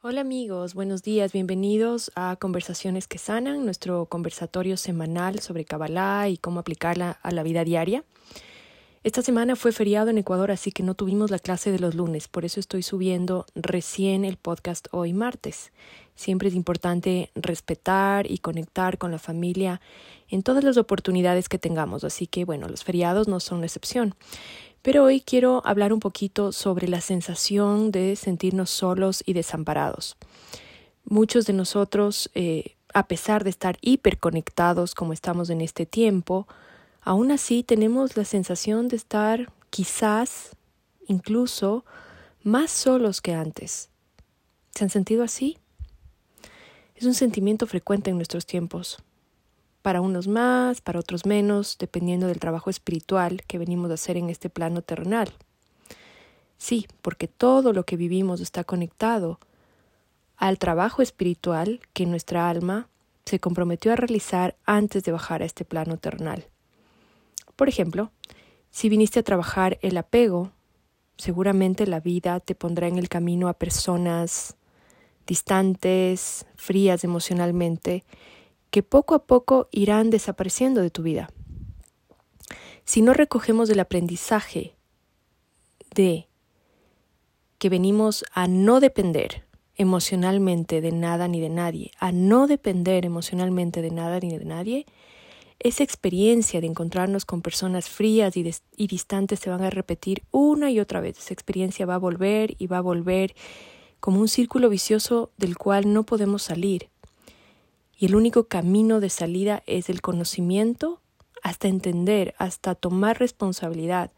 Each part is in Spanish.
Hola amigos, buenos días, bienvenidos a Conversaciones que Sanan, nuestro conversatorio semanal sobre Kabbalah y cómo aplicarla a la vida diaria. Esta semana fue feriado en Ecuador, así que no tuvimos la clase de los lunes, por eso estoy subiendo recién el podcast hoy martes. Siempre es importante respetar y conectar con la familia en todas las oportunidades que tengamos, así que bueno, los feriados no son la excepción. Pero hoy quiero hablar un poquito sobre la sensación de sentirnos solos y desamparados. Muchos de nosotros, eh, a pesar de estar hiperconectados como estamos en este tiempo, aún así tenemos la sensación de estar quizás incluso más solos que antes. ¿Se han sentido así? Es un sentimiento frecuente en nuestros tiempos para unos más, para otros menos, dependiendo del trabajo espiritual que venimos a hacer en este plano terrenal. Sí, porque todo lo que vivimos está conectado al trabajo espiritual que nuestra alma se comprometió a realizar antes de bajar a este plano terrenal. Por ejemplo, si viniste a trabajar el apego, seguramente la vida te pondrá en el camino a personas distantes, frías emocionalmente, que poco a poco irán desapareciendo de tu vida. Si no recogemos el aprendizaje de que venimos a no depender emocionalmente de nada ni de nadie, a no depender emocionalmente de nada ni de nadie, esa experiencia de encontrarnos con personas frías y, distantes se van a repetir una y otra vez. Esa experiencia va a volver y va a volver como un círculo vicioso del cual no podemos salir y el único camino de salida es el conocimiento hasta entender, hasta tomar responsabilidad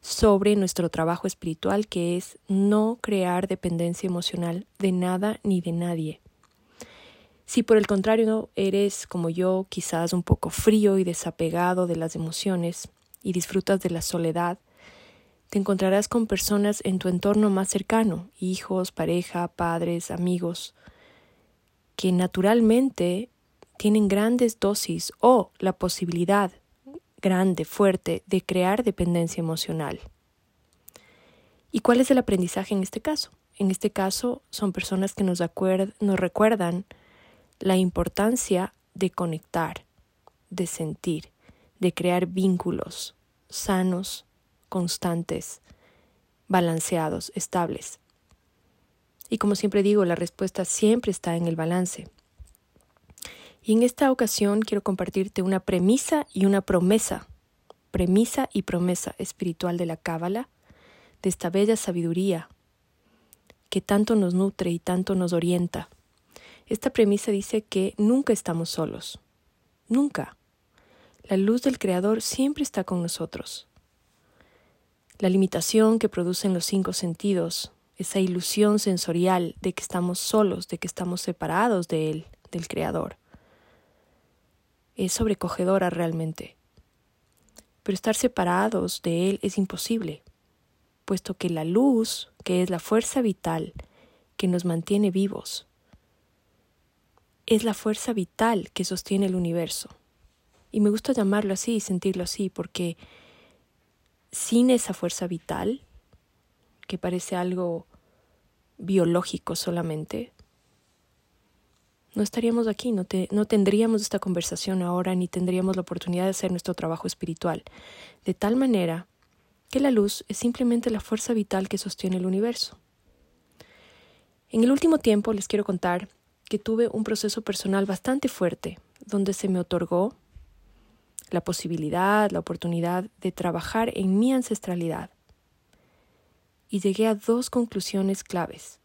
sobre nuestro trabajo espiritual, que es no crear dependencia emocional de nada ni de nadie. Si por el contrario eres como yo, quizás un poco frío y desapegado de las emociones y disfrutas de la soledad, te encontrarás con personas en tu entorno más cercano, hijos, pareja, padres, amigos, que naturalmente tienen grandes dosis o la posibilidad grande, fuerte, de crear dependencia emocional. ¿Y cuál es el aprendizaje en este caso? En este caso son personas que nos, nos recuerdan la importancia de conectar, de sentir, de crear vínculos sanos, constantes, balanceados, estables. Y como siempre digo, la respuesta siempre está en el balance. Y en esta ocasión quiero compartirte una premisa y una promesa, premisa y promesa espiritual de la Cábala, de esta bella sabiduría que tanto nos nutre y tanto nos orienta. Esta premisa dice que nunca estamos solos, nunca. La luz del Creador siempre está con nosotros. La limitación que producen los cinco sentidos, esa ilusión sensorial de que estamos solos, de que estamos separados de Él, del Creador, es sobrecogedora realmente. Pero estar separados de Él es imposible, puesto que la luz, que es la fuerza vital que nos mantiene vivos, es la fuerza vital que sostiene el universo. Y me gusta llamarlo así y sentirlo así, porque sin esa fuerza vital, que parece algo biológico solamente, no estaríamos aquí, no, no tendríamos esta conversación ahora, ni tendríamos la oportunidad de hacer nuestro trabajo espiritual. De tal manera que la luz es simplemente la fuerza vital que sostiene el universo. En el último tiempo les quiero contar que tuve un proceso personal bastante fuerte, donde se me otorgó la posibilidad, la oportunidad de trabajar en mi ancestralidad. Y llegué a dos conclusiones claves.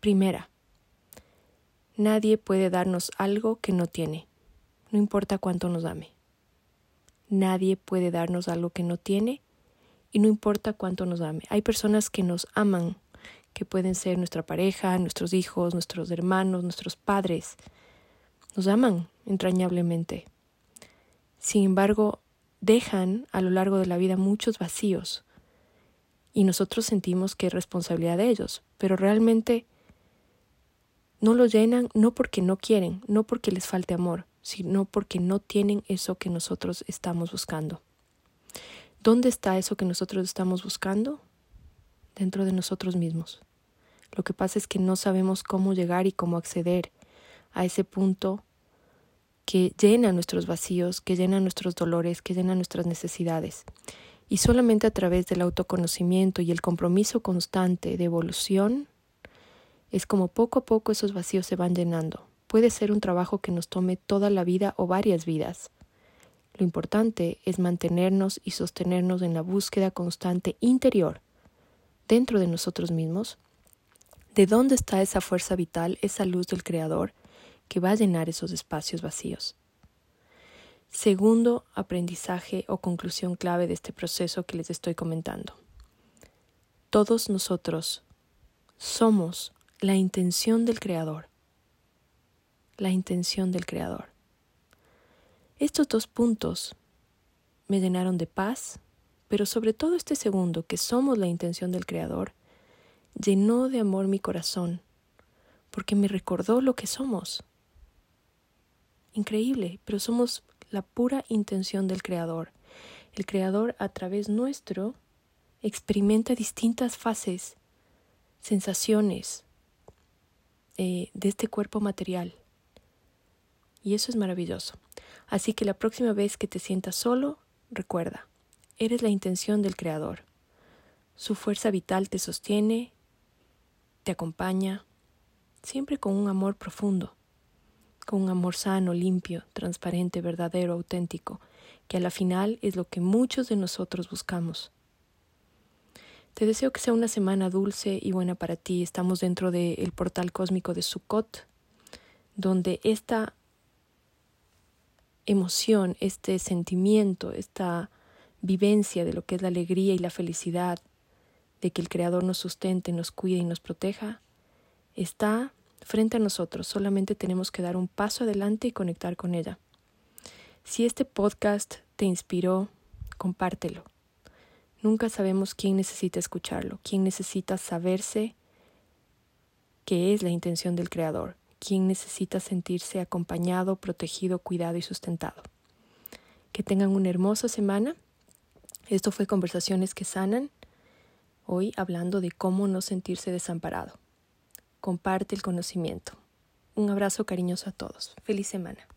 Primera, Nadie puede darnos algo que no tiene, no importa cuánto nos ame. Nadie puede darnos algo que no tiene y no importa cuánto nos ame. Hay personas que nos aman, que pueden ser nuestra pareja, nuestros hijos, nuestros hermanos, nuestros padres. Nos aman entrañablemente. Sin embargo, dejan a lo largo de la vida muchos vacíos y nosotros sentimos que es responsabilidad de ellos, pero realmente no lo llenan no porque no quieren, no porque les falte amor, sino porque no tienen eso que nosotros estamos buscando. ¿Dónde está eso que nosotros estamos buscando? Dentro de nosotros mismos. Lo que pasa es que no sabemos cómo llegar y cómo acceder a ese punto que llena nuestros vacíos, que llena nuestros dolores, que llena nuestras necesidades. Y solamente a través del autoconocimiento y el compromiso constante de evolución es como poco a poco esos vacíos se van llenando. Puede ser un trabajo que nos tome toda la vida o varias vidas. Lo importante es mantenernos y sostenernos en la búsqueda constante interior, dentro de nosotros mismos, de dónde está esa fuerza vital, esa luz del Creador que va a llenar esos espacios vacíos. Segundo aprendizaje o conclusión clave de este proceso que les estoy comentando. Todos nosotros somos la intención del Creador. La intención del Creador. Estos dos puntos me llenaron de paz, pero sobre todo este segundo, que somos la intención del Creador, llenó de amor mi corazón, porque me recordó lo que somos. Increíble, pero somos la pura intención del Creador. El Creador a través nuestro experimenta distintas fases, sensaciones, eh, de este cuerpo material. Y eso es maravilloso. Así que la próxima vez que te sientas solo, recuerda, eres la intención del Creador. Su fuerza vital te sostiene, te acompaña, siempre con un amor profundo, con un amor sano, limpio, transparente, verdadero, auténtico, que a la final es lo que muchos de nosotros buscamos. Te deseo que sea una semana dulce y buena para ti. Estamos dentro del portal cósmico de Sukkot, donde esta emoción, este sentimiento, esta vivencia de lo que es la alegría y la felicidad, de que el Creador nos sustente, nos cuide y nos proteja, está frente a nosotros. Solamente tenemos que dar un paso adelante y conectar con ella. Si este podcast te inspiró, compártelo. Nunca sabemos quién necesita escucharlo, quién necesita saberse que es la intención del Creador, quién necesita sentirse acompañado, protegido, cuidado y sustentado. Que tengan una hermosa semana. Esto fue Conversaciones que Sanan, hoy hablando de cómo no sentirse desamparado. Comparte el conocimiento. Un abrazo cariñoso a todos. Feliz semana.